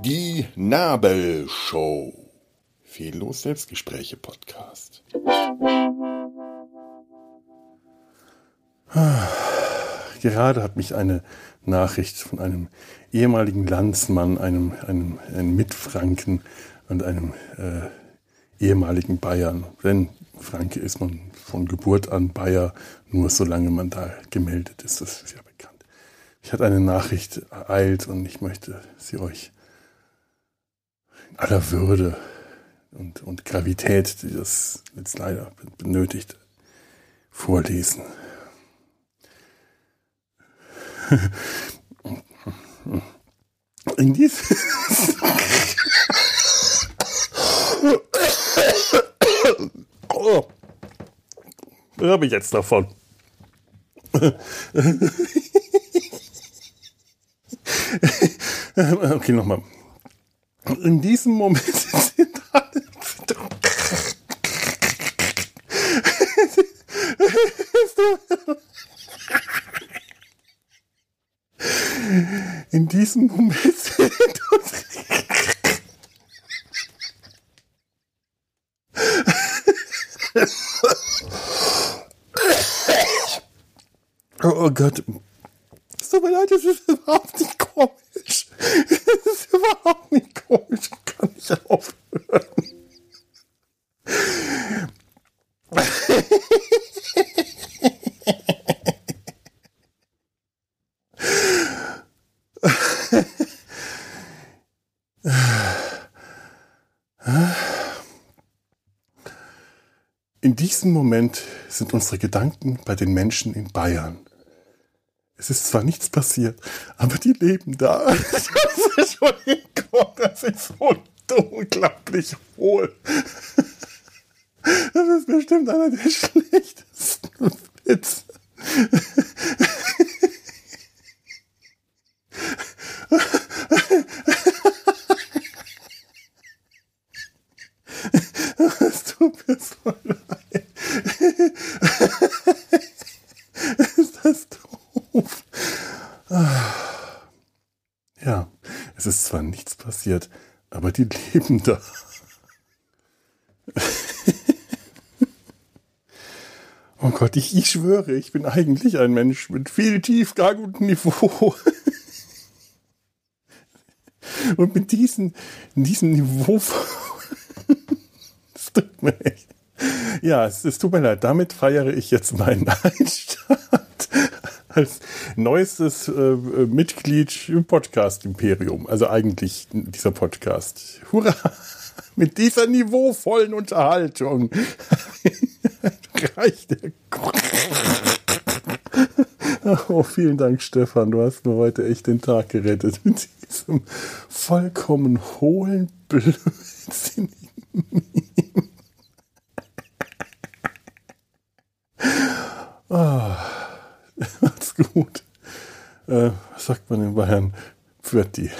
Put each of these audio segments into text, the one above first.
Die Nabelshow. Fehllos Selbstgespräche Podcast. Gerade hat mich eine Nachricht von einem ehemaligen Landsmann, einem, einem, einem Mitfranken und einem äh, ehemaligen Bayern. Denn Franke ist man von Geburt an Bayer, nur solange man da gemeldet ist, das ist ja bekannt. Ich hatte eine Nachricht ereilt und ich möchte sie euch in aller Würde und, und Gravität, die das jetzt leider benötigt, vorlesen. In diesem oh, was habe ich jetzt davon? okay, nochmal. In diesem Moment sind alle In diesem Moment sind Oh Gott. Es tut mir leid, das ist überhaupt nicht komisch. Das ist überhaupt nicht komisch. Ich kann nicht aufhören. In diesem Moment sind unsere Gedanken bei den Menschen in Bayern. Es ist zwar nichts passiert, aber die leben da. Entschuldigung, das ist so unglaublich hohl. Das ist bestimmt einer der schlechtesten Witze. Es tut mir so leid. Ist das doof? Ja, es ist zwar nichts passiert, aber die leben da. Oh Gott, ich, ich schwöre, ich bin eigentlich ein Mensch mit viel Tiefgang und Niveau. Und mit diesem, diesem Niveau. Es tut mir echt. Ja, es, es tut mir leid. Damit feiere ich jetzt meinen Einstand als neuestes äh, Mitglied im Podcast Imperium. Also eigentlich dieser Podcast. Hurra! Mit dieser niveauvollen Unterhaltung reicht der. Oh, vielen Dank, Stefan. Du hast mir heute echt den Tag gerettet mit diesem vollkommen hohlen, blödsinnigen Äh, sagt man in Bayern? Pfirti.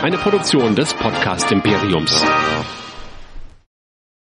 Eine Produktion des Podcast Imperiums.